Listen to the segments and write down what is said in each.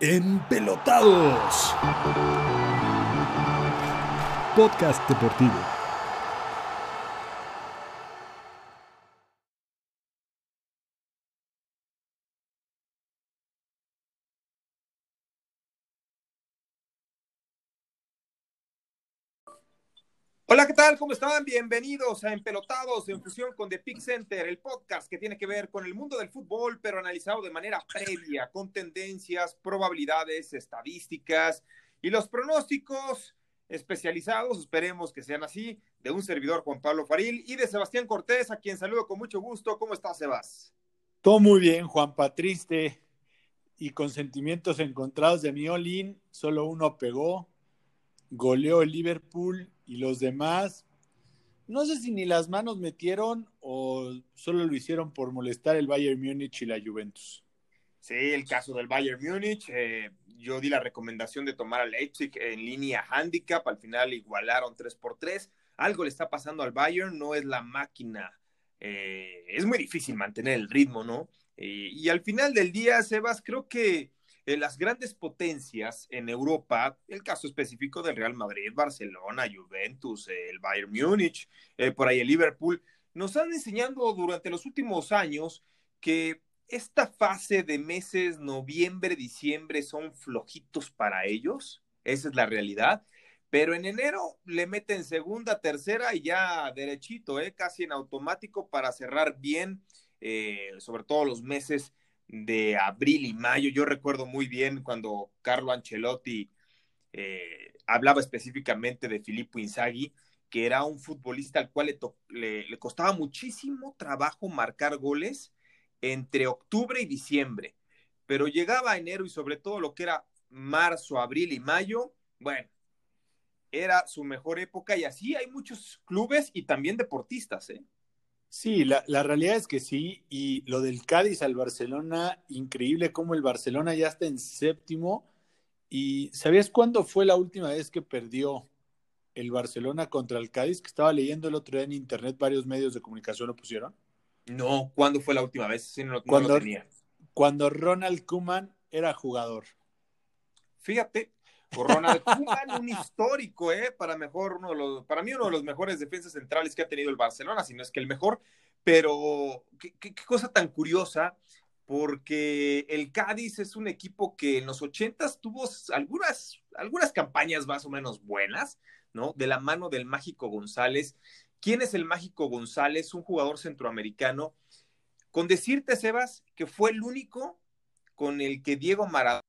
Empelotados. Podcast deportivo. Hola, ¿qué tal? ¿Cómo están? Bienvenidos a Empelotados en fusión con The Pick Center, el podcast que tiene que ver con el mundo del fútbol, pero analizado de manera previa, con tendencias, probabilidades, estadísticas y los pronósticos especializados, esperemos que sean así, de un servidor Juan Pablo Faril y de Sebastián Cortés, a quien saludo con mucho gusto. ¿Cómo estás, Sebas? Todo muy bien, Juan Patriste, y con sentimientos encontrados de mi Olin, solo uno pegó, goleó el Liverpool y los demás, no sé si ni las manos metieron o solo lo hicieron por molestar el Bayern Múnich y la Juventus. Sí, el caso del Bayern Múnich. Eh, yo di la recomendación de tomar al Leipzig en línea handicap. Al final igualaron 3 por 3. Algo le está pasando al Bayern, no es la máquina. Eh, es muy difícil mantener el ritmo, ¿no? Eh, y al final del día, Sebas, creo que las grandes potencias en Europa, el caso específico del Real Madrid, Barcelona, Juventus, el Bayern Múnich, eh, por ahí el Liverpool, nos han enseñado durante los últimos años que esta fase de meses noviembre, diciembre son flojitos para ellos, esa es la realidad, pero en enero le meten segunda, tercera y ya derechito, eh, casi en automático para cerrar bien, eh, sobre todo los meses de abril y mayo. Yo recuerdo muy bien cuando Carlo Ancelotti eh, hablaba específicamente de Filippo Inzaghi, que era un futbolista al cual le, le, costaba muchísimo trabajo marcar goles entre octubre y diciembre. Pero llegaba enero y sobre todo lo que era marzo, abril y mayo, bueno, era su mejor época y así hay muchos clubes y también deportistas, ¿eh? Sí, la, la, realidad es que sí, y lo del Cádiz al Barcelona, increíble cómo el Barcelona ya está en séptimo. ¿Y sabías cuándo fue la última vez que perdió el Barcelona contra el Cádiz? Que estaba leyendo el otro día en internet, varios medios de comunicación lo pusieron. No, ¿cuándo fue la última vez? Sí, no, cuando, lo tenía. Cuando Ronald Kuman era jugador. Fíjate, Ronald Koeman, un histórico, ¿eh? Para, mejor uno de los, para mí uno de los mejores defensas centrales que ha tenido el Barcelona, si no es que el mejor. Pero qué, qué, qué cosa tan curiosa, porque el Cádiz es un equipo que en los ochentas tuvo algunas, algunas campañas más o menos buenas, ¿no? De la mano del Mágico González. ¿Quién es el Mágico González? Un jugador centroamericano. Con decirte, Sebas, que fue el único con el que Diego Maradona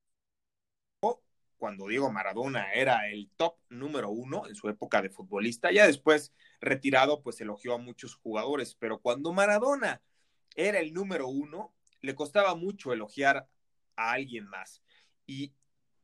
cuando Diego Maradona era el top número uno en su época de futbolista. Ya después, retirado, pues elogió a muchos jugadores, pero cuando Maradona era el número uno, le costaba mucho elogiar a alguien más. Y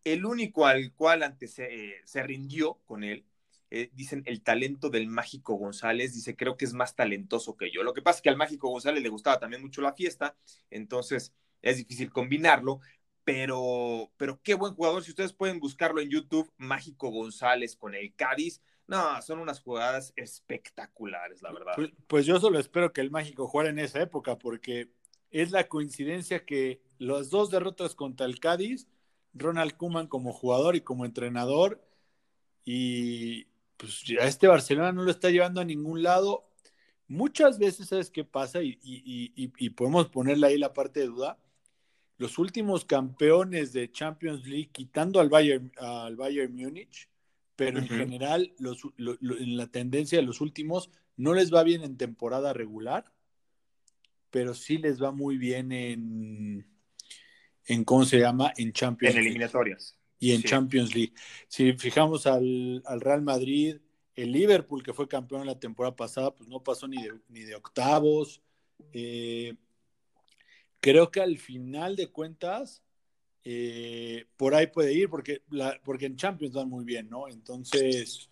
el único al cual antes se, eh, se rindió con él, eh, dicen el talento del Mágico González, dice, creo que es más talentoso que yo. Lo que pasa es que al Mágico González le gustaba también mucho la fiesta, entonces es difícil combinarlo, pero, pero qué buen jugador. Si ustedes pueden buscarlo en YouTube, Mágico González con el Cádiz. No, son unas jugadas espectaculares, la verdad. Pues, pues, yo solo espero que el Mágico jugara en esa época, porque es la coincidencia que las dos derrotas contra el Cádiz, Ronald Kuman como jugador y como entrenador, y pues ya este Barcelona no lo está llevando a ningún lado. Muchas veces, ¿sabes qué pasa? Y, y podemos ponerle ahí la parte de duda los últimos campeones de Champions League, quitando al Bayern, al Bayern Múnich, pero en general, los, lo, lo, en la tendencia de los últimos, no les va bien en temporada regular, pero sí les va muy bien en, en ¿cómo se llama? En Champions en eliminatorias. Y en sí. Champions League. Si fijamos al, al, Real Madrid, el Liverpool, que fue campeón la temporada pasada, pues no pasó ni de, ni de octavos. Eh, creo que al final de cuentas, eh, por ahí puede ir, porque, la, porque en Champions van muy bien, ¿no? Entonces,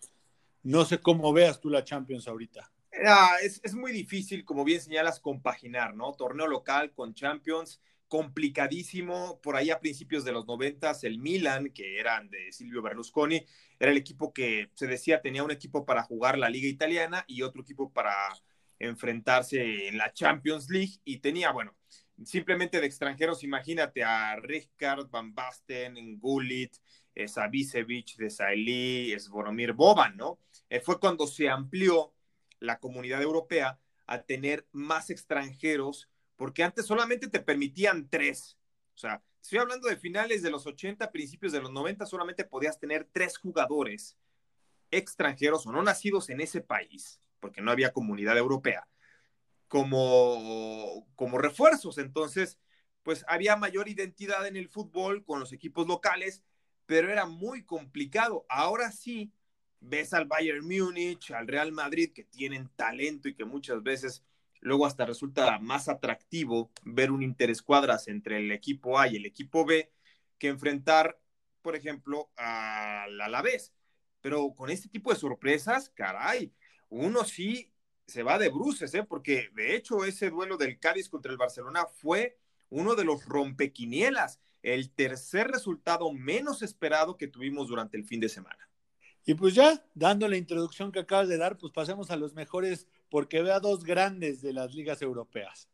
no sé cómo veas tú la Champions ahorita. Ah, es, es, muy difícil, como bien señalas, compaginar, ¿no? Torneo local con Champions, complicadísimo. Por ahí a principios de los noventas, el Milan, que eran de Silvio Berlusconi, era el equipo que se decía tenía un equipo para jugar la liga italiana y otro equipo para enfrentarse en la Champions League y tenía, bueno, simplemente de extranjeros, imagínate a Richard Van Basten, Gullit, eh, Savicevic, Desailly, Sboromir Boban, ¿no? Eh, fue cuando se amplió la comunidad europea a tener más extranjeros, porque antes solamente te permitían tres. O sea, estoy hablando de finales de los 80, principios de los 90, solamente podías tener tres jugadores extranjeros o no nacidos en ese país, porque no había comunidad europea, como, como refuerzos. Entonces, pues había mayor identidad en el fútbol con los equipos locales, pero era muy complicado. Ahora sí, ves al Bayern Múnich, al Real Madrid, que tienen talento y que muchas veces luego hasta resulta más atractivo ver un interescuadras entre el equipo A y el equipo B que enfrentar, por ejemplo, al Alavés. Pero con este tipo de sorpresas, caray, uno sí se va de bruces, ¿eh? porque de hecho ese duelo del Cádiz contra el Barcelona fue uno de los rompequinielas, el tercer resultado menos esperado que tuvimos durante el fin de semana. Y pues ya, dando la introducción que acabas de dar, pues pasemos a los mejores, porque veo a dos grandes de las ligas europeas.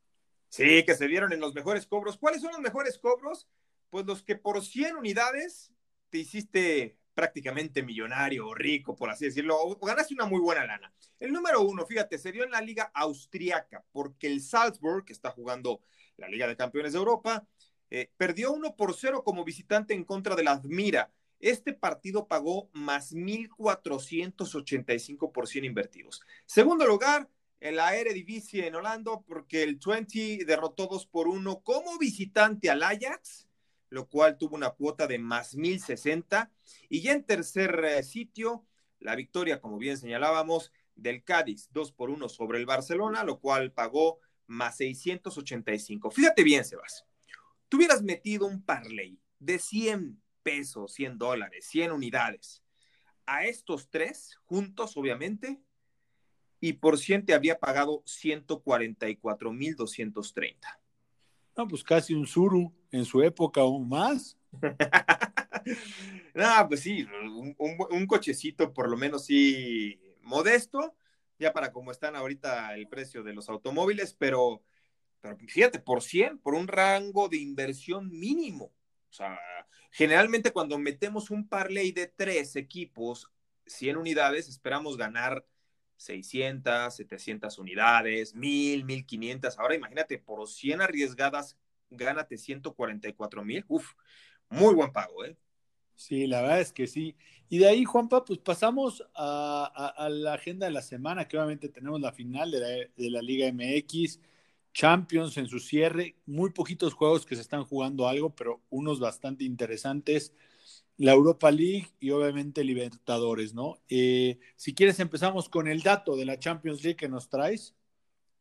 Sí, que se dieron en los mejores cobros. ¿Cuáles son los mejores cobros? Pues los que por 100 unidades te hiciste prácticamente millonario o rico, por así decirlo, o ganaste una muy buena lana. El número uno, fíjate, se dio en la liga austriaca, porque el Salzburg, que está jugando la Liga de Campeones de Europa, eh, perdió 1 por 0 como visitante en contra de la Admira. Este partido pagó más 1.485 por 100 invertidos. Segundo lugar, el Eredivisie en Holanda, porque el 20 derrotó 2 por 1 como visitante al Ajax, lo cual tuvo una cuota de más 1.060. Y ya en tercer eh, sitio, la victoria, como bien señalábamos, del Cádiz, 2 por 1 sobre el Barcelona, lo cual pagó más 685. Fíjate bien, Sebas. Tú hubieras metido un parlay de 100 pesos, 100 dólares, 100 unidades. A estos tres, juntos, obviamente, y por 100 te había pagado 144,230. No, pues casi un suru en su época o más. no, pues sí, un, cochecito por lo menos sí modesto, ya para como están ahorita el precio de los automóviles, pero, pero fíjate, por 100, por un rango de inversión mínimo. O sea, Generalmente cuando metemos un parlay de tres equipos, 100 unidades, esperamos ganar 600, 700 unidades, 1000, 1500. Ahora imagínate, por 100 arriesgadas, gánate 144 mil. Uf, muy buen pago, ¿eh? Sí, la verdad es que sí. Y de ahí, Juanpa, pues pasamos a, la agenda de la semana, que obviamente tenemos la final de la, de la Liga MX. Champions en su cierre, muy poquitos juegos que se están jugando algo, pero unos bastante interesantes. La Europa League y obviamente Libertadores, ¿no? Eh, si quieres empezamos con el dato de la Champions League que nos traes.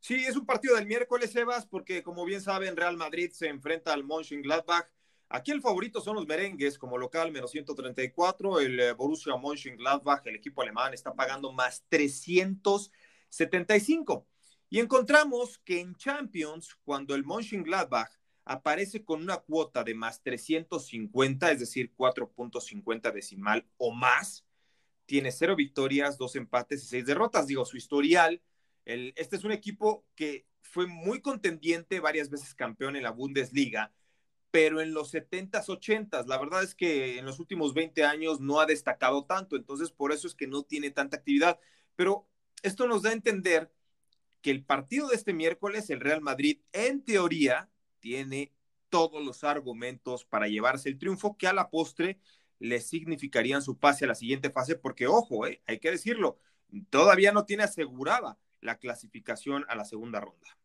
Sí, es un partido del miércoles, Sebas, porque como bien saben, Real Madrid se enfrenta al Mönchengladbach. Aquí el favorito son los merengues como local, menos 134. El eh, Borussia Mönchengladbach, el equipo alemán, está pagando más 375. Y encontramos que en Champions, cuando el Mönchengladbach aparece con una cuota de más 350, es decir, 4.50 decimal o más, tiene cero victorias, dos empates y seis derrotas. Digo, su historial, el, este es un equipo que fue muy contendiente, varias veces campeón en la Bundesliga, pero en los 70s, 80s, la verdad es que en los últimos 20 años no ha destacado tanto, entonces por eso es que no tiene tanta actividad. Pero esto nos da a entender que el partido de este miércoles, el Real Madrid, en teoría, tiene todos los argumentos para llevarse el triunfo que a la postre le significarían su pase a la siguiente fase, porque ojo, eh, hay que decirlo, todavía no tiene asegurada la clasificación a la segunda ronda.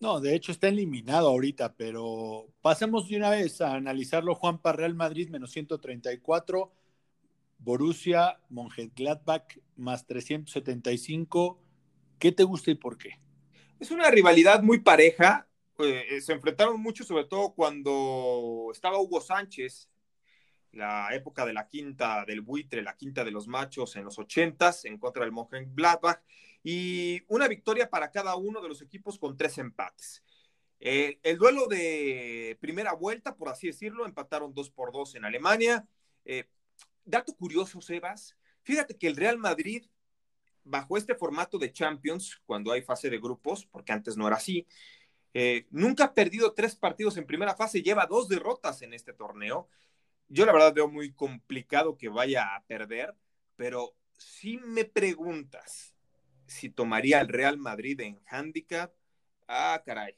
No, de hecho está eliminado ahorita, pero pasemos de una vez a analizarlo. Juan Real Madrid menos 134, Borussia Mönchengladbach más 375, ¿Qué te gusta y por qué? Es una rivalidad muy pareja. Eh, se enfrentaron mucho, sobre todo cuando estaba Hugo Sánchez, la época de la quinta del buitre, la quinta de los machos en los ochentas, en contra del Mönchengladbach, y una victoria para cada uno de los equipos con tres empates. el duelo de primera vuelta, por así decirlo, empataron dos por dos en Alemania. Eh, dato curioso, Sebas, fíjate que el Real Madrid bajo este formato de Champions, cuando hay fase de grupos, porque antes no era así, Eh, nunca ha perdido tres partidos en primera fase, lleva dos derrotas en este torneo. Yo la verdad veo muy complicado que vaya a perder, pero si me preguntas si tomaría el Real Madrid en handicap, ah, caray.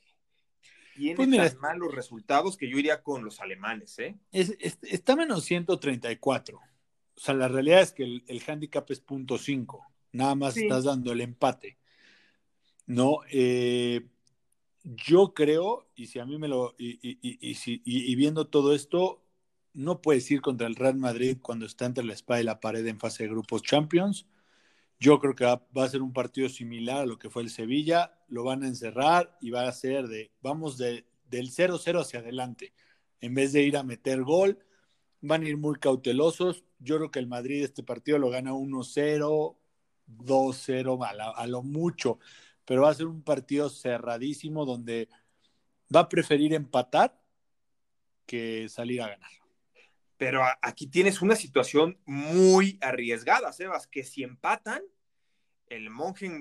Tiene pues tan malos resultados que yo iría con los alemanes, ¿eh? está menos 134. O sea, la realidad es que el, handicap es punto .5. Nada más estás dando el empate. No, eh, yo creo, y si a mí me lo, y, y, viendo todo esto, no puedes ir contra el Real Madrid cuando está entre la espada y la pared en fase de grupos Champions. Yo creo que va, a ser un partido similar a lo que fue el Sevilla. Lo van a encerrar y va a ser de, vamos de, del 0-0 hacia adelante. En vez de ir a meter gol, van a ir muy cautelosos. Yo creo que el Madrid este partido lo gana 1-0, 2-0 a, a lo mucho, pero va a ser un partido cerradísimo donde va a preferir empatar que salir a ganar. Pero aquí tienes una situación muy arriesgada, Sebas, que si empatan, el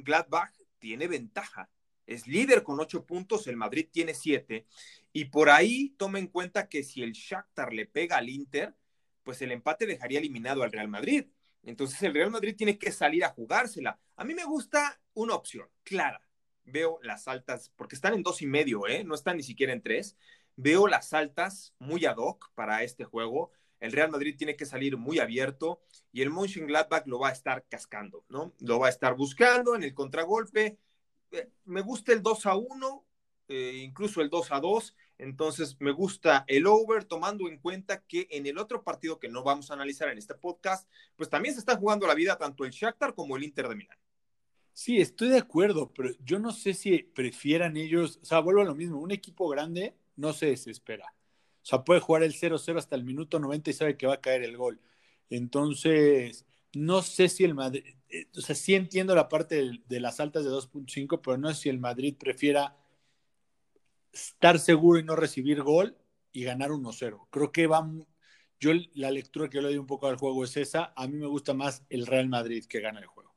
Gladbach tiene ventaja. Es líder con ocho puntos, el Madrid tiene siete. Y por ahí toma en cuenta que si el Shakhtar le pega al Inter, pues el empate dejaría eliminado al Real Madrid. Entonces el Real Madrid tiene que salir a jugársela. A mí me gusta una opción clara. Veo las altas, porque están en dos y medio, ¿eh? no están ni siquiera en tres. Veo las altas muy ad hoc para este juego el Real Madrid tiene que salir muy abierto y el Mönchengladbach lo va a estar cascando, ¿no? Lo va a estar buscando en el contragolpe. Eh, me gusta el 2 a 1, eh, incluso el 2 a 2. Entonces me gusta el over, tomando en cuenta que en el otro partido que no vamos a analizar en este podcast, pues también se está jugando la vida tanto el Shakhtar como el Inter de Milán. Sí, estoy de acuerdo, pero yo no sé si prefieran ellos, o sea, vuelvo a lo mismo, un equipo grande no se desespera. O sea, puede jugar el 0-0 hasta el minuto 90 y sabe que va a caer el gol. Entonces, no sé si el Madrid, eh, o sea, sí entiendo la parte de, las altas de 2.5, pero no sé si el Madrid prefiera estar seguro y no recibir gol y ganar 1-0. Creo que va, yo la lectura que le doy un poco al juego es esa. A mí me gusta más el Real Madrid que gana el juego.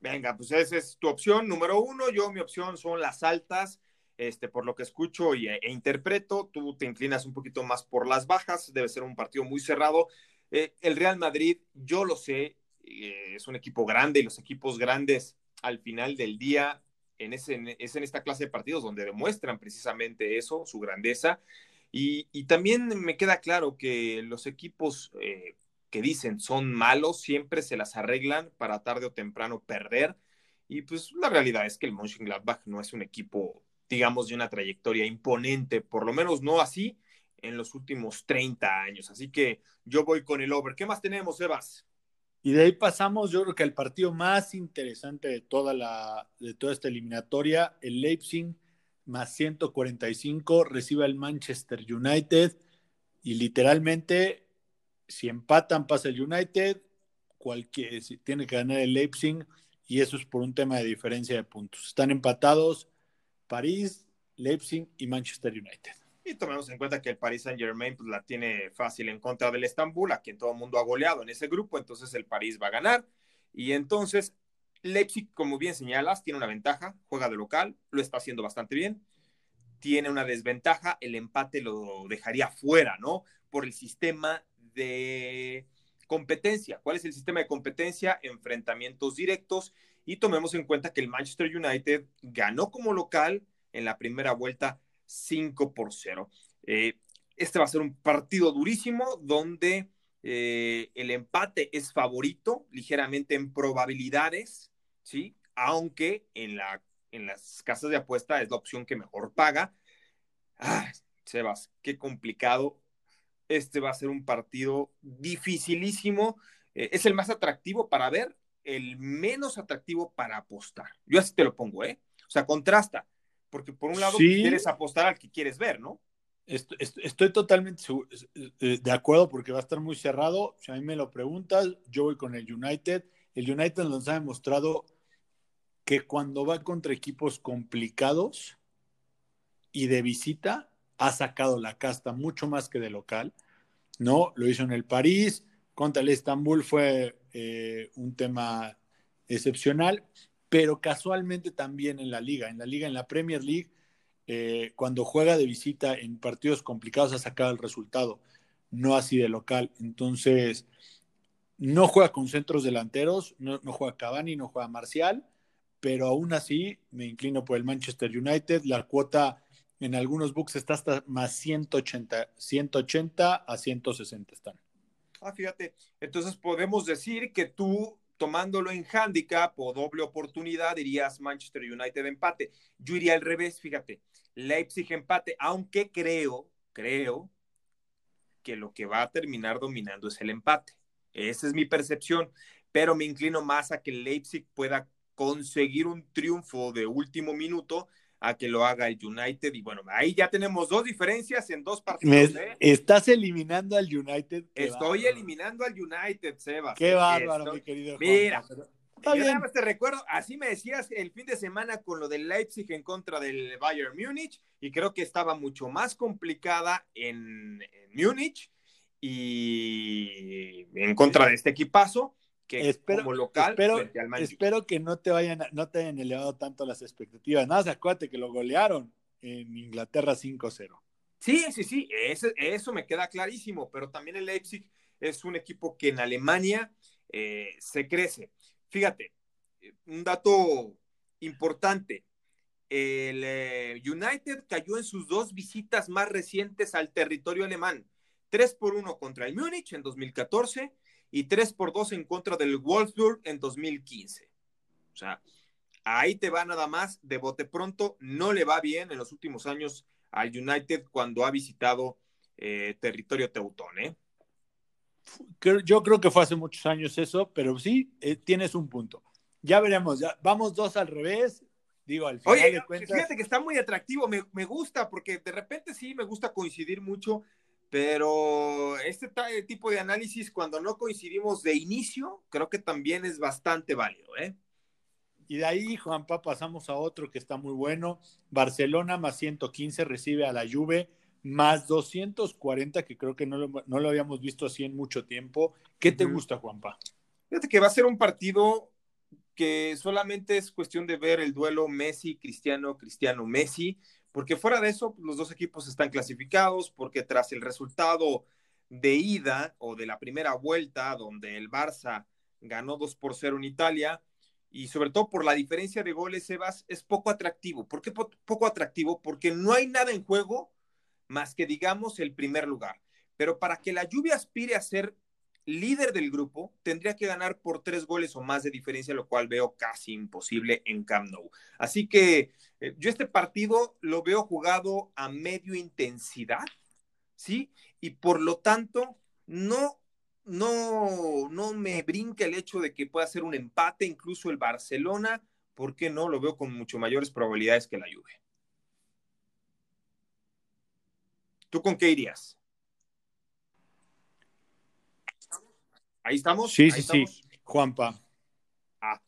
Venga, pues esa es tu opción número uno. Yo, mi opción son las altas este, por lo que escucho y, e, interpreto, tú te inclinas un poquito más por las bajas, debe ser un partido muy cerrado. Eh, el Real Madrid, yo lo sé, eh, es un equipo grande y los equipos grandes al final del día en es en esta clase de partidos donde demuestran precisamente eso, su grandeza. Y, y también me queda claro que los equipos eh, que dicen son malos siempre se las arreglan para tarde o temprano perder. Y pues la realidad es que el Mönchengladbach no es un equipo digamos, de una trayectoria imponente, por lo menos no así en los últimos 30 años. Así que yo voy con el over. ¿Qué más tenemos, Evas? Y de ahí pasamos, yo creo que el partido más interesante de toda, la, de toda esta eliminatoria, el Leipzig más 145 recibe al Manchester United y literalmente si empatan pasa el United, cualquier, tiene que ganar el Leipzig y eso es por un tema de diferencia de puntos. Están empatados, París, Leipzig y Manchester United. Y tomemos en cuenta que el Paris Saint Germain pues, la tiene fácil en contra del Estambul, a quien todo el mundo ha goleado en ese grupo, entonces el París va a ganar. Y entonces Leipzig, como bien señalas, tiene una ventaja, juega de local, lo está haciendo bastante bien. Tiene una desventaja, el empate lo dejaría fuera, ¿no? Por el sistema de competencia. ¿Cuál es el sistema de competencia? Enfrentamientos directos y tomemos en cuenta que el Manchester United ganó como local en la primera vuelta 5 por 0. Eh, este va a ser un partido durísimo donde eh, el empate es favorito ligeramente en probabilidades, ¿sí? Aunque en, la, en las casas de apuesta es la opción que mejor paga. Ah, Sebas, qué complicado. Este va a ser un partido dificilísimo. Eh, es el más atractivo para ver el menos atractivo para apostar. Yo así te lo pongo, ¿eh? O sea, contrasta, porque por un lado quieres apostar al que quieres ver, ¿no? Estoy, totalmente eh, de acuerdo porque va a estar muy cerrado. Si a mí me lo preguntas, yo voy con el United. El United nos ha demostrado que cuando va contra equipos complicados y de visita, ha sacado la casta mucho más que de local. ¿no? Lo hizo en el París, contra el Estambul fue eh, un tema excepcional, pero casualmente también en la liga, en la liga, en la Premier League, eh, cuando juega de visita en partidos complicados ha sacado el resultado, no así de local. Entonces, no juega con centros delanteros, no, juega Cavani, no juega Marcial, pero aún así me inclino por el Manchester United. La cuota en algunos books está hasta más 180, 180 a 160 están. Ah, fíjate, entonces podemos decir que tú tomándolo en handicap o doble oportunidad dirías Manchester United empate. Yo iría al revés, fíjate, Leipzig empate, aunque creo, creo que lo que va a terminar dominando es el empate. Esa es mi percepción, pero me inclino más a que Leipzig pueda conseguir un triunfo de último minuto a que lo haga el United. Y bueno, ahí ya tenemos dos diferencias en dos partidos. ¿eh? Estás eliminando al United. Estoy eliminando al United, Sebas. Qué bárbaro, mi querido. Mira, Está te recuerdo, así me decías el fin de semana con lo del Leipzig en contra del Bayern Múnich, y creo que estaba mucho más complicada en, en Múnich y en contra de este equipazo que espero, como local espero, que no te vayan no te hayan elevado tanto las expectativas. Nada, más acuérdate que lo golearon en Inglaterra 5-0. Sí, sí, sí, eso, eso, me queda clarísimo, pero también el Leipzig es un equipo que en Alemania eh, se crece. Fíjate, un dato importante, el eh, United cayó en sus dos visitas más recientes al territorio alemán, 3 por 1 contra el Múnich en 2014 y 3 por 2 en contra del Wolfsburg en 2015. O sea, ahí te va nada más, de bote pronto, no le va bien en los últimos años al United cuando ha visitado eh, territorio teutón, ¿eh? Yo creo que fue hace muchos años eso, pero sí, eh, tienes un punto. Ya veremos, ya vamos dos al revés. Digo, al final Oye, fíjate que está muy atractivo, me, me gusta, porque de repente sí me gusta coincidir mucho pero este tipo de análisis, cuando no coincidimos de inicio, creo que también es bastante válido. ¿eh? Y de ahí, Juanpa, pasamos a otro que está muy bueno. Barcelona más 115 recibe a la Juve más 240, que creo que no lo, no lo habíamos visto así en mucho tiempo. ¿Qué te gusta, Juanpa? Fíjate que va a ser un partido que solamente es cuestión de ver el duelo Messi-Cristiano, Cristiano-Messi porque fuera de eso, los dos equipos están clasificados, porque tras el resultado de ida o de la primera vuelta, donde el Barça ganó 2 por 0 en Italia, y sobre todo por la diferencia de goles, Sebas, es poco atractivo. ¿Por qué poco atractivo? Porque no hay nada en juego más que, digamos, el primer lugar. Pero para que la lluvia aspire a ser líder del grupo, tendría que ganar por tres goles o más de diferencia, lo cual veo casi imposible en Camp Nou. Así que eh, yo este partido lo veo jugado a medio intensidad, ¿sí? Y por lo tanto, no, no, no me brinca el hecho de que pueda ser un empate, incluso el Barcelona, ¿por qué no? Lo veo con mucho mayores probabilidades que la Juve. ¿Tú con qué irías? Ahí estamos. Sí, sí, sí. Juanpa. Ah.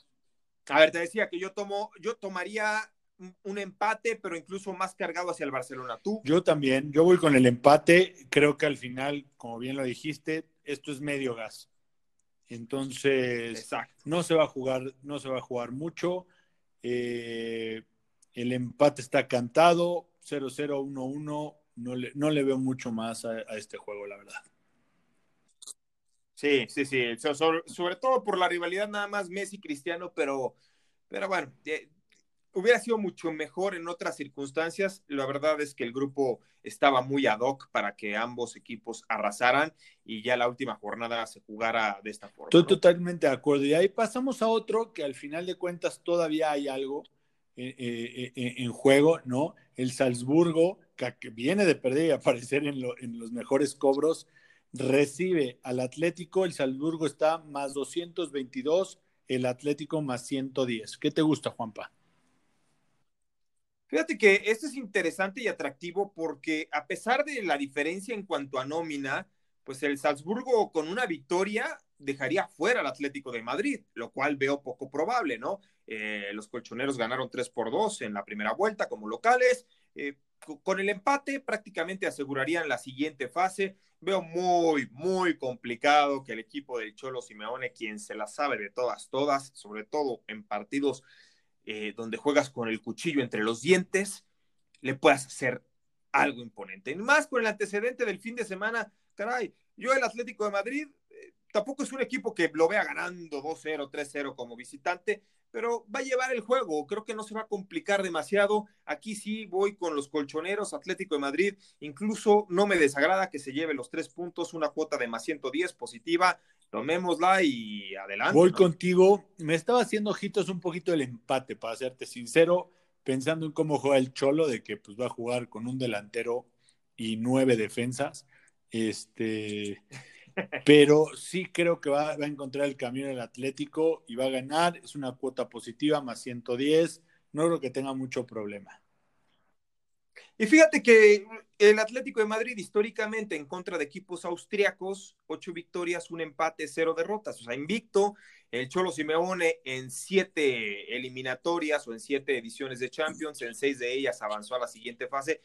A ver, te decía que yo tomo, yo tomaría un empate, pero incluso más cargado hacia el Barcelona. ¿Tú? Yo también, yo voy con el empate. Creo que al final, como bien lo dijiste, esto es medio gas. Entonces, no se va a jugar, no se va a jugar mucho. Eh, el empate está cantado, 0-0, 1-1. No le, no le veo mucho más a este juego, la verdad. Sí, sí, sí. Sobre, todo por la rivalidad nada más Messi-Cristiano, pero, pero bueno, eh, hubiera sido mucho mejor en otras circunstancias. La verdad es que el grupo estaba muy ad hoc para que ambos equipos arrasaran y ya la última jornada se jugara de esta forma. Estoy totalmente de acuerdo. Y ahí pasamos a otro que al final de cuentas todavía hay algo eh, eh, en juego, ¿no? El Salzburgo, que viene de perder y aparecer en, en los mejores cobros recibe al Atlético, el Salzburgo está más 222, el Atlético más 110. ¿Qué te gusta, Juanpa? Fíjate que esto es interesante y atractivo porque a pesar de la diferencia en cuanto a nómina, pues el Salzburgo con una victoria dejaría fuera al Atlético de Madrid, lo cual veo poco probable, ¿no? Eh, los colchoneros ganaron 3 por 2 en la primera vuelta como locales. Eh, con el empate prácticamente asegurarían la siguiente fase. Veo muy, muy complicado que el equipo del Cholo Simeone, quien se la sabe de todas, todas, sobre todo en partidos eh, donde juegas con el cuchillo entre los dientes, le puedas hacer algo imponente. Más con el antecedente del fin de semana, caray, yo el Atlético de Madrid tampoco es un equipo que lo vea ganando 2-0, 3-0 como visitante, pero va a llevar el juego. Creo que no se va a complicar demasiado. Aquí sí voy con los colchoneros Atlético de Madrid. Incluso no me desagrada que se lleve los tres puntos, una cuota de más 110 positiva. Tomémosla y adelante. Voy contigo. Me estaba haciendo ojitos un poquito el empate, para serte sincero, pensando en cómo juega el Cholo, de que pues va a jugar con un delantero y nueve defensas. Este, pero sí creo que va, a encontrar el camino el Atlético y va a ganar. Es una cuota positiva, más 110. No creo que tenga mucho problema. Y fíjate que el Atlético de Madrid históricamente en contra de equipos austriacos, ocho victorias, un empate, cero derrotas, o sea, invicto. El Cholo Simeone en siete eliminatorias o en siete ediciones de Champions, en seis de ellas avanzó a la siguiente fase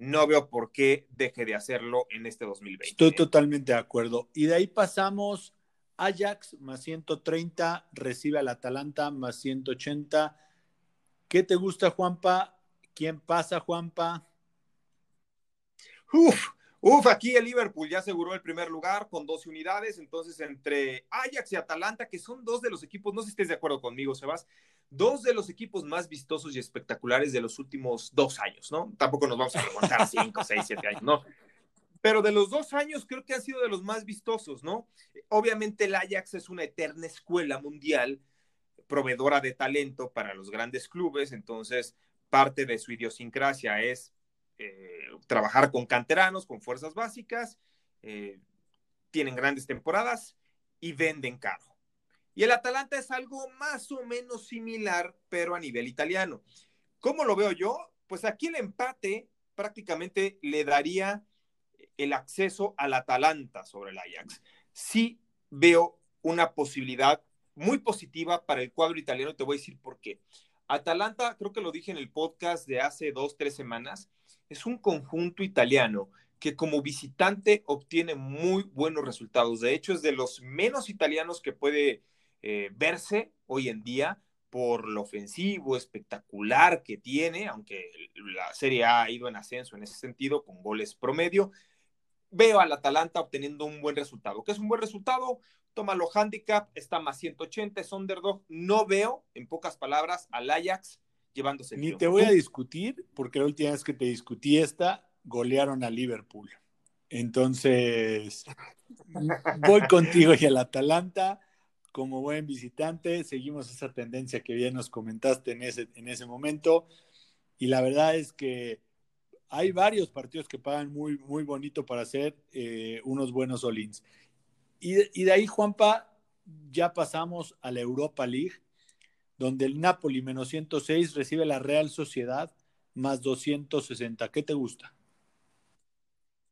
no veo por qué deje de hacerlo en este 2020. Estoy totalmente de acuerdo. Y de ahí pasamos Ajax más 130, recibe al Atalanta más 180. ¿Qué te gusta, Juanpa? ¿Quién pasa, Juanpa? Uf, uf, aquí el Liverpool ya aseguró el primer lugar con 12 unidades, entonces entre Ajax y Atalanta, que son dos de los equipos, no sé si estés de acuerdo conmigo, Sebas, dos de los equipos más vistosos y espectaculares de los últimos dos años, ¿no? Tampoco nos vamos a remontar cinco, seis, siete años, ¿no? Pero de los dos años creo que han sido de los más vistosos, ¿no? Obviamente el Ajax es una eterna escuela mundial, proveedora de talento para los grandes clubes, entonces parte de su idiosincrasia es eh, trabajar con canteranos, con fuerzas básicas, eh, tienen grandes temporadas y venden caro. Y el Atalanta es algo más o menos similar, pero a nivel italiano. ¿Cómo lo veo yo? Pues aquí el empate prácticamente le daría el acceso al Atalanta sobre el Ajax. Sí veo una posibilidad muy positiva para el cuadro italiano, te voy a decir por qué. Atalanta, creo que lo dije en el podcast de hace dos, tres semanas, es un conjunto italiano que como visitante obtiene muy buenos resultados. De hecho, es de los menos italianos que puede eh, verse hoy en día por lo ofensivo, espectacular que tiene, aunque la Serie A ha ido en ascenso en ese sentido, con goles promedio. Veo al Atalanta obteniendo un buen resultado. ¿Qué es un buen resultado? Tómalo handicap, está más 180, es underdog. No veo, en pocas palabras, al Ajax llevándose. Ni te voy a discutir, porque la última vez que te discutí esta, golearon a Liverpool. Entonces, voy contigo y al Atalanta como buen visitante. Seguimos esa tendencia que bien nos comentaste en ese, en ese momento. Y la verdad es que hay varios partidos que pagan muy, muy bonito para hacer eh, unos buenos all-ins. Y, y, de ahí, Juanpa, ya pasamos a la Europa League, donde el Napoli menos 106 recibe la Real Sociedad más 260. ¿Qué te gusta?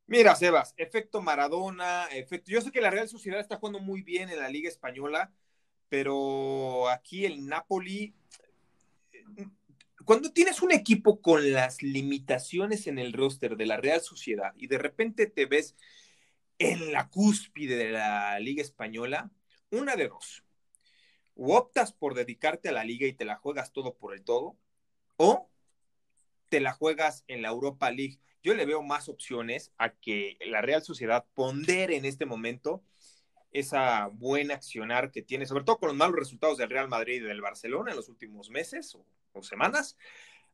Mira, Sebas, efecto Maradona, efecto. Yo sé que la Real Sociedad está jugando muy bien en la Liga Española, pero aquí el Napoli. Cuando tienes un equipo con las limitaciones en el roster de la Real Sociedad y de repente te ves en la cúspide de la Liga Española, una de dos. O optas por dedicarte a la liga y te la juegas todo por el todo, o te la juegas en la Europa League yo le veo más opciones a que la Real Sociedad pondere en este momento esa buena accionar que tiene, sobre todo con los malos resultados del Real Madrid y del Barcelona en los últimos meses o, semanas,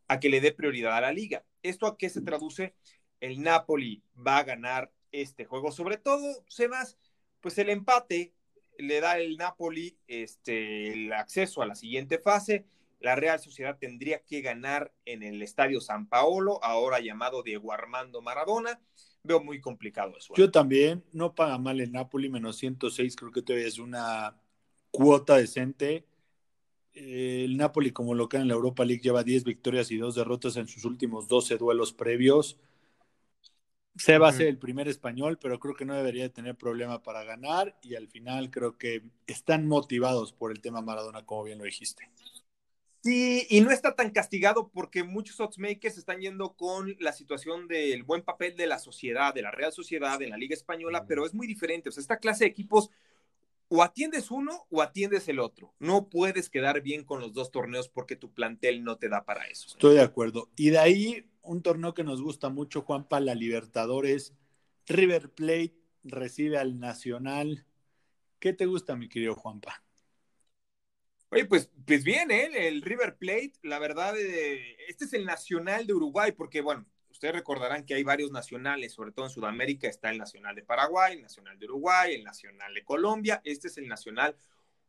a que le dé prioridad a la liga. ¿Esto a qué se traduce? El Napoli va a ganar este juego, sobre todo, Sebas, pues el empate le da el Napoli este, el acceso a la siguiente fase la Real Sociedad tendría que ganar en el Estadio San Paolo, ahora llamado Diego Armando Maradona. Veo muy complicado eso. Yo también, no paga mal el Napoli, menos 106, creo que todavía es una cuota decente. El Napoli, como local en la Europa League, lleva 10 victorias y 2 derrotas en sus últimos 12 duelos previos. Se va a ser el primer español, pero creo que no debería tener problema para ganar y al final creo que están motivados por el tema Maradona, como bien lo dijiste. Sí, y no está tan castigado porque muchos oddsmakers están yendo con la situación del buen papel de la sociedad, de la Real Sociedad, en la Liga Española, pero es muy diferente. O sea, esta clase de equipos o atiendes uno o atiendes el otro. No puedes quedar bien con los dos torneos porque tu plantel no te da para eso. Estoy de acuerdo. Y de ahí un torneo que nos gusta mucho, Juanpa, la Libertadores. River Plate recibe al Nacional. ¿Qué te gusta, mi querido Juanpa? Oye, pues, pues bien, ¿eh? el River Plate, la verdad, eh, este es el Nacional de Uruguay, porque bueno, ustedes recordarán que hay varios nacionales, sobre todo en Sudamérica está el Nacional de Paraguay, el Nacional de Uruguay, el Nacional de Colombia, este es el Nacional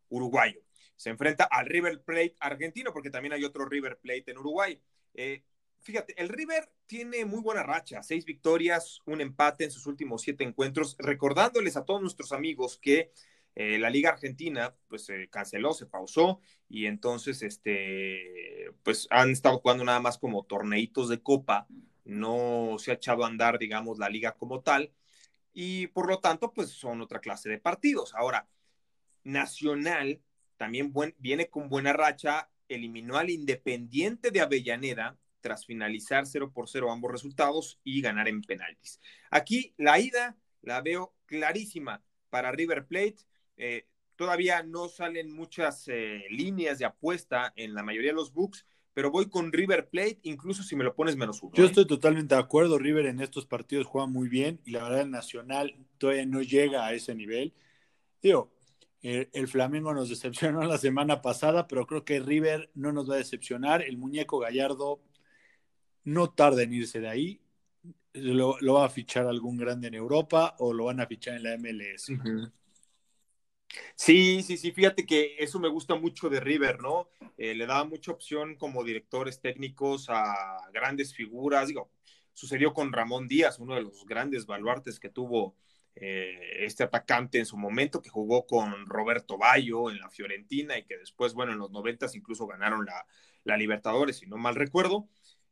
uruguayo. Se enfrenta al River Plate argentino, porque también hay otro River Plate en Uruguay. Eh, fíjate, el River tiene muy buena racha, seis victorias, un empate en sus últimos siete encuentros, recordándoles a todos nuestros amigos que eh, la Liga Argentina pues se canceló, se pausó y entonces este pues han estado jugando nada más como torneitos de copa no se ha echado a andar, digamos, la liga como tal, y por lo tanto, pues son otra clase de partidos. Ahora, Nacional también viene con buena racha, eliminó al Independiente de Avellaneda tras finalizar 0 por 0 ambos resultados y ganar en penaltis. Aquí la ida la veo clarísima para River Plate. Eh, todavía no salen muchas eh, líneas de apuesta en la mayoría de los books, pero voy con River Plate, incluso si me lo pones menos uno. Yo ¿eh? estoy totalmente de acuerdo, River en estos partidos juega muy bien y la verdad el Nacional todavía no llega a ese nivel. Digo, el, Flamengo nos decepcionó la semana pasada, pero creo que River no nos va a decepcionar. El muñeco Gallardo no tarda en irse de ahí. Lo, va a fichar algún grande en Europa o lo van a fichar en la MLS. Sí, sí, sí, fíjate que eso me gusta mucho de River, ¿no? Eh, le da mucha opción como directores técnicos a grandes figuras, digo, sucedió con Ramón Díaz, uno de los grandes baluartes que tuvo eh, este atacante en su momento, que jugó con Roberto Bayo en la Fiorentina y que después, bueno, en los noventas incluso ganaron la, la Libertadores, si no mal recuerdo.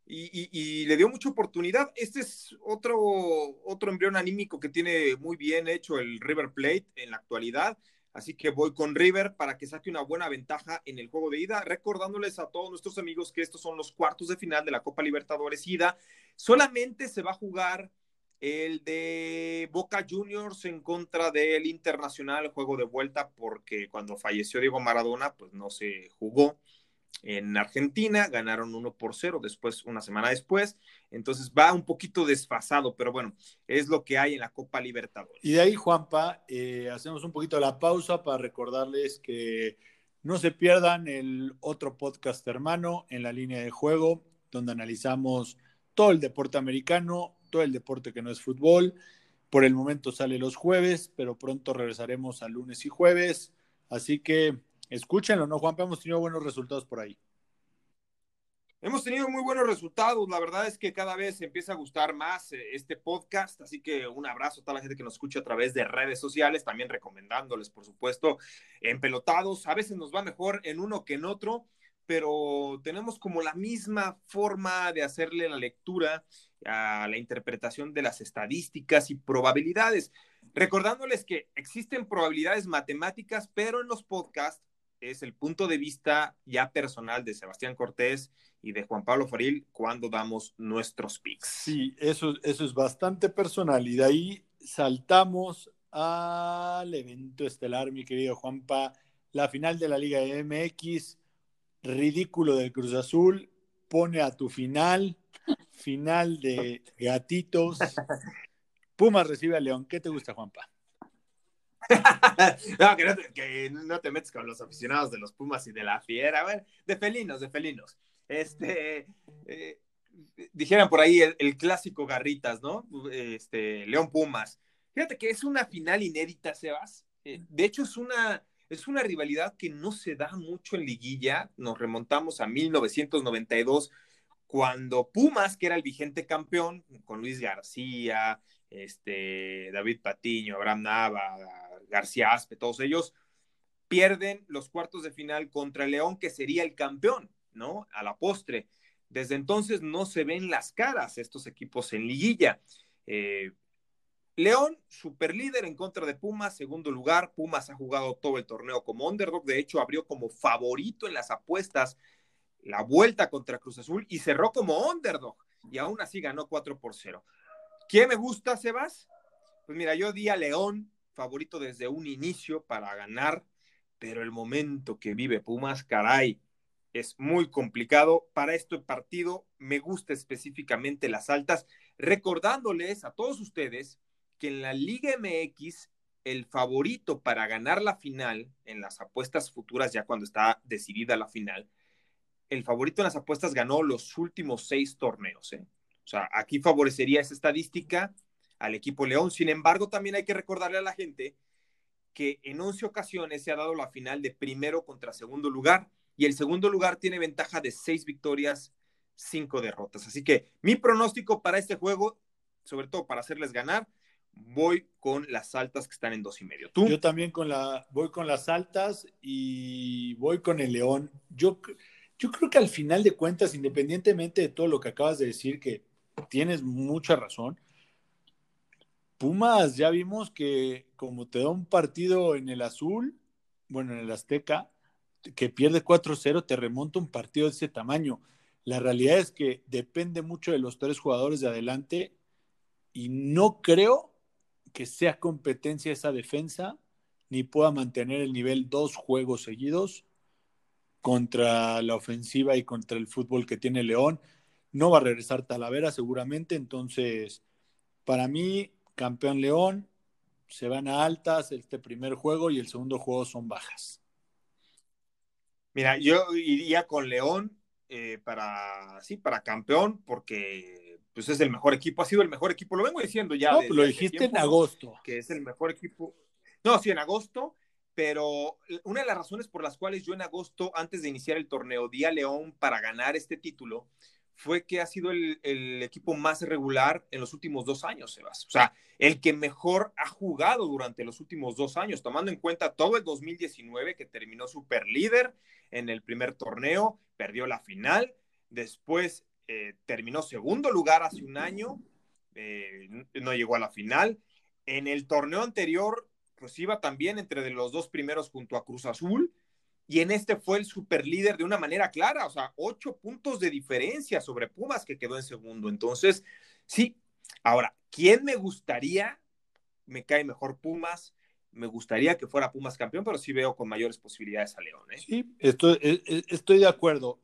Y, y, le dio mucha oportunidad. Este es otro, otro embrión anímico que tiene muy bien hecho el River Plate en la actualidad. Así que voy con River para que saque una buena ventaja en el juego de ida, recordándoles a todos nuestros amigos que estos son los cuartos de final de la Copa Libertadores ida. Solamente se va a jugar el de Boca Juniors en contra del Internacional, juego de vuelta, porque cuando falleció Diego Maradona, pues no se jugó en Argentina, ganaron 1 por 0 después, una semana después, entonces va un poquito desfasado, pero bueno, es lo que hay en la Copa Libertadores. Y de ahí, Juanpa, eh, hacemos un poquito la pausa para recordarles que no se pierdan el otro podcast hermano en la línea de juego, donde analizamos todo el deporte americano, todo el deporte que no es fútbol. Por el momento sale los jueves, pero pronto regresaremos a lunes y jueves. Así que Escúchenlo, ¿no, Juanpa? Hemos tenido buenos resultados por ahí. Hemos tenido muy buenos resultados. La verdad es que cada vez empieza a gustar más eh, este podcast. Así que un abrazo a toda la gente que nos escucha a través de redes sociales. También recomendándoles, por supuesto, en pelotados. A veces nos va mejor en uno que en otro, pero tenemos como la misma forma de hacerle la lectura a la interpretación de las estadísticas y probabilidades. Recordándoles que existen probabilidades matemáticas, pero en los podcasts es el punto de vista ya personal de Sebastián Cortés y de Juan Pablo Faril cuando damos nuestros picks. Sí, eso, eso es bastante personal y de ahí saltamos al evento estelar, mi querido Juanpa, la final de la Liga MX, ridículo del Cruz Azul, pone a tu final, final de gatitos. Pumas recibe a León. ¿Qué te gusta, Juanpa? No, que no, te, metes con los aficionados de los Pumas y de la Fiera, de felinos, de felinos. Este, eh, dijeran por ahí el, clásico Garritas, ¿no? Este, León Pumas. Fíjate que es una final inédita, Sebas. Eh, de hecho, es una, es una rivalidad que no se da mucho en liguilla. Nos remontamos a 1992, cuando Pumas, que era el vigente campeón, con Luis García, este, David Patiño, Abraham Nava, García Aspe, todos ellos pierden los cuartos de final contra el León, que sería el campeón, ¿no? A la postre. Desde entonces no se ven las caras estos equipos en liguilla. Eh, León, super líder en contra de Pumas, segundo lugar. Pumas ha jugado todo el torneo como underdog. De hecho, abrió como favorito en las apuestas la vuelta contra Cruz Azul y cerró como underdog. Y aún así ganó 4 por 0. ¿Quién me gusta, Sebas? Pues mira, yo di a León favorito desde un inicio para ganar, pero el momento que vive Pumas, caray, es muy complicado. Para este partido me gusta específicamente las altas, recordándoles a todos ustedes que en la Liga MX el favorito para ganar la final en las apuestas futuras, ya cuando está decidida la final, el favorito en las apuestas ganó los últimos seis torneos. ¿eh? O sea, aquí favorecería esa estadística al equipo León. Sin embargo, también hay que recordarle a la gente que en 11 ocasiones se ha dado la final de primero contra segundo lugar y el segundo lugar tiene ventaja de seis victorias, cinco derrotas. Así que mi pronóstico para este juego, sobre todo para hacerles ganar, voy con las altas que están en dos y medio. ¿Tú? Yo también con la, voy con las altas y voy con el León. Yo, yo creo que al final de cuentas, independientemente de todo lo que acabas de decir, que tienes mucha razón, Pumas ya vimos que como te da un partido en el azul, bueno, en el Azteca, que pierde 4-0, te remonta un partido de ese tamaño. La realidad es que depende mucho de los tres jugadores de adelante y no creo que sea competencia esa defensa ni pueda mantener el nivel dos juegos seguidos contra la ofensiva y contra el fútbol que tiene León. No va a regresar Talavera seguramente, entonces para mí, campeón León, se van a altas este primer juego y el segundo juego son bajas. Mira, yo iría con León eh, para, sí, para campeón, porque pues es el mejor equipo, ha sido el mejor equipo, lo vengo diciendo ya. No, pues lo dijiste en agosto. Que es el mejor equipo. No, sí, en agosto, pero una de las razones por las cuales yo en agosto, antes de iniciar el torneo, di a León para ganar este título, fue que ha sido el, equipo más regular en los últimos dos años, Sebas. O sea, el que mejor ha jugado durante los últimos dos años, tomando en cuenta todo el 2019 que terminó super líder en el primer torneo, perdió la final, después eh, terminó segundo lugar hace un año, eh, no llegó a la final. En el torneo anterior, pues también entre los dos primeros junto a Cruz Azul, y en este fue el super líder de una manera clara, o sea, ocho puntos de diferencia sobre Pumas que quedó en segundo. Entonces, sí, ahora, ¿quién me gustaría? Me cae mejor Pumas, me gustaría que fuera Pumas campeón, pero sí veo con mayores posibilidades a León. ¿eh? Sí, estoy, eh, eh, estoy de acuerdo.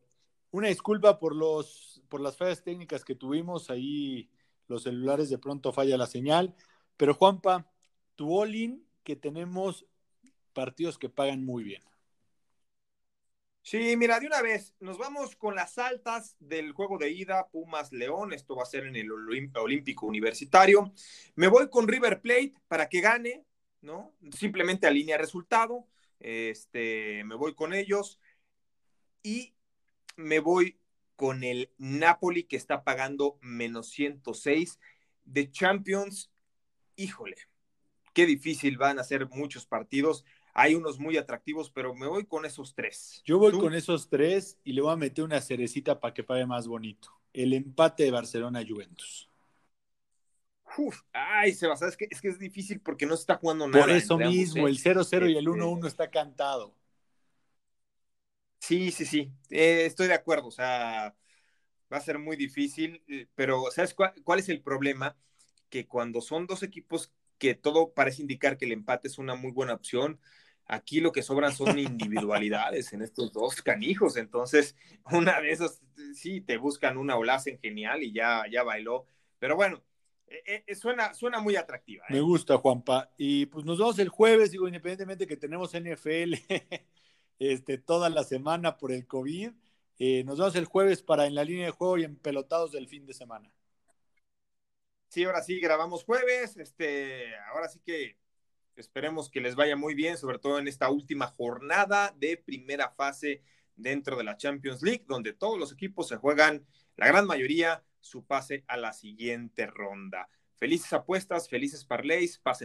Una disculpa por, los, por las fallas técnicas que tuvimos, ahí los celulares de pronto falla la señal, pero Juanpa, tu all que tenemos partidos que pagan muy bien. Sí, mira, de una vez, nos vamos con las altas del juego de ida, Pumas León, esto va a ser en el Olímpico Universitario. Me voy con River Plate para que gane, ¿no? Simplemente alinea resultado, este, me voy con ellos y me voy con el Napoli que está pagando menos 106 de Champions. Híjole, qué difícil van a ser muchos partidos. Hay unos muy atractivos, pero me voy con esos tres. Yo voy con esos tres y le voy a meter una cerecita para que pague más bonito. El empate de Barcelona-Juventus. Uf, ay, Sebastián, es que, es que es difícil porque no se está jugando nada. Por eso mismo, ¿eh? el 0-0 y el 1-1 este, está cantado. Sí, sí, sí, eh, estoy de acuerdo, o sea, va a ser muy difícil, eh, pero ¿sabes cuál, cuál es el problema? Que cuando son dos equipos que todo parece indicar que el empate es una muy buena opción. Aquí lo que sobran son individualidades en estos dos canijos. Entonces, una de esas, sí, te buscan una o la hacen genial y ya, ya bailó. Pero bueno, eh, eh, suena, suena muy atractiva. ¿eh? Me gusta, Juanpa. Y pues nos vemos el jueves, digo, independientemente que tenemos NFL este, toda la semana por el COVID. nos vemos el jueves para en la línea de juego y en pelotados del fin de semana. Sí, ahora sí, grabamos jueves. Este, ahora sí que esperemos que les vaya muy bien, sobre todo en esta última jornada de primera fase dentro de la Champions League, donde todos los equipos se juegan, la gran mayoría, su pase a la siguiente ronda. Felices apuestas, felices parlays, pasen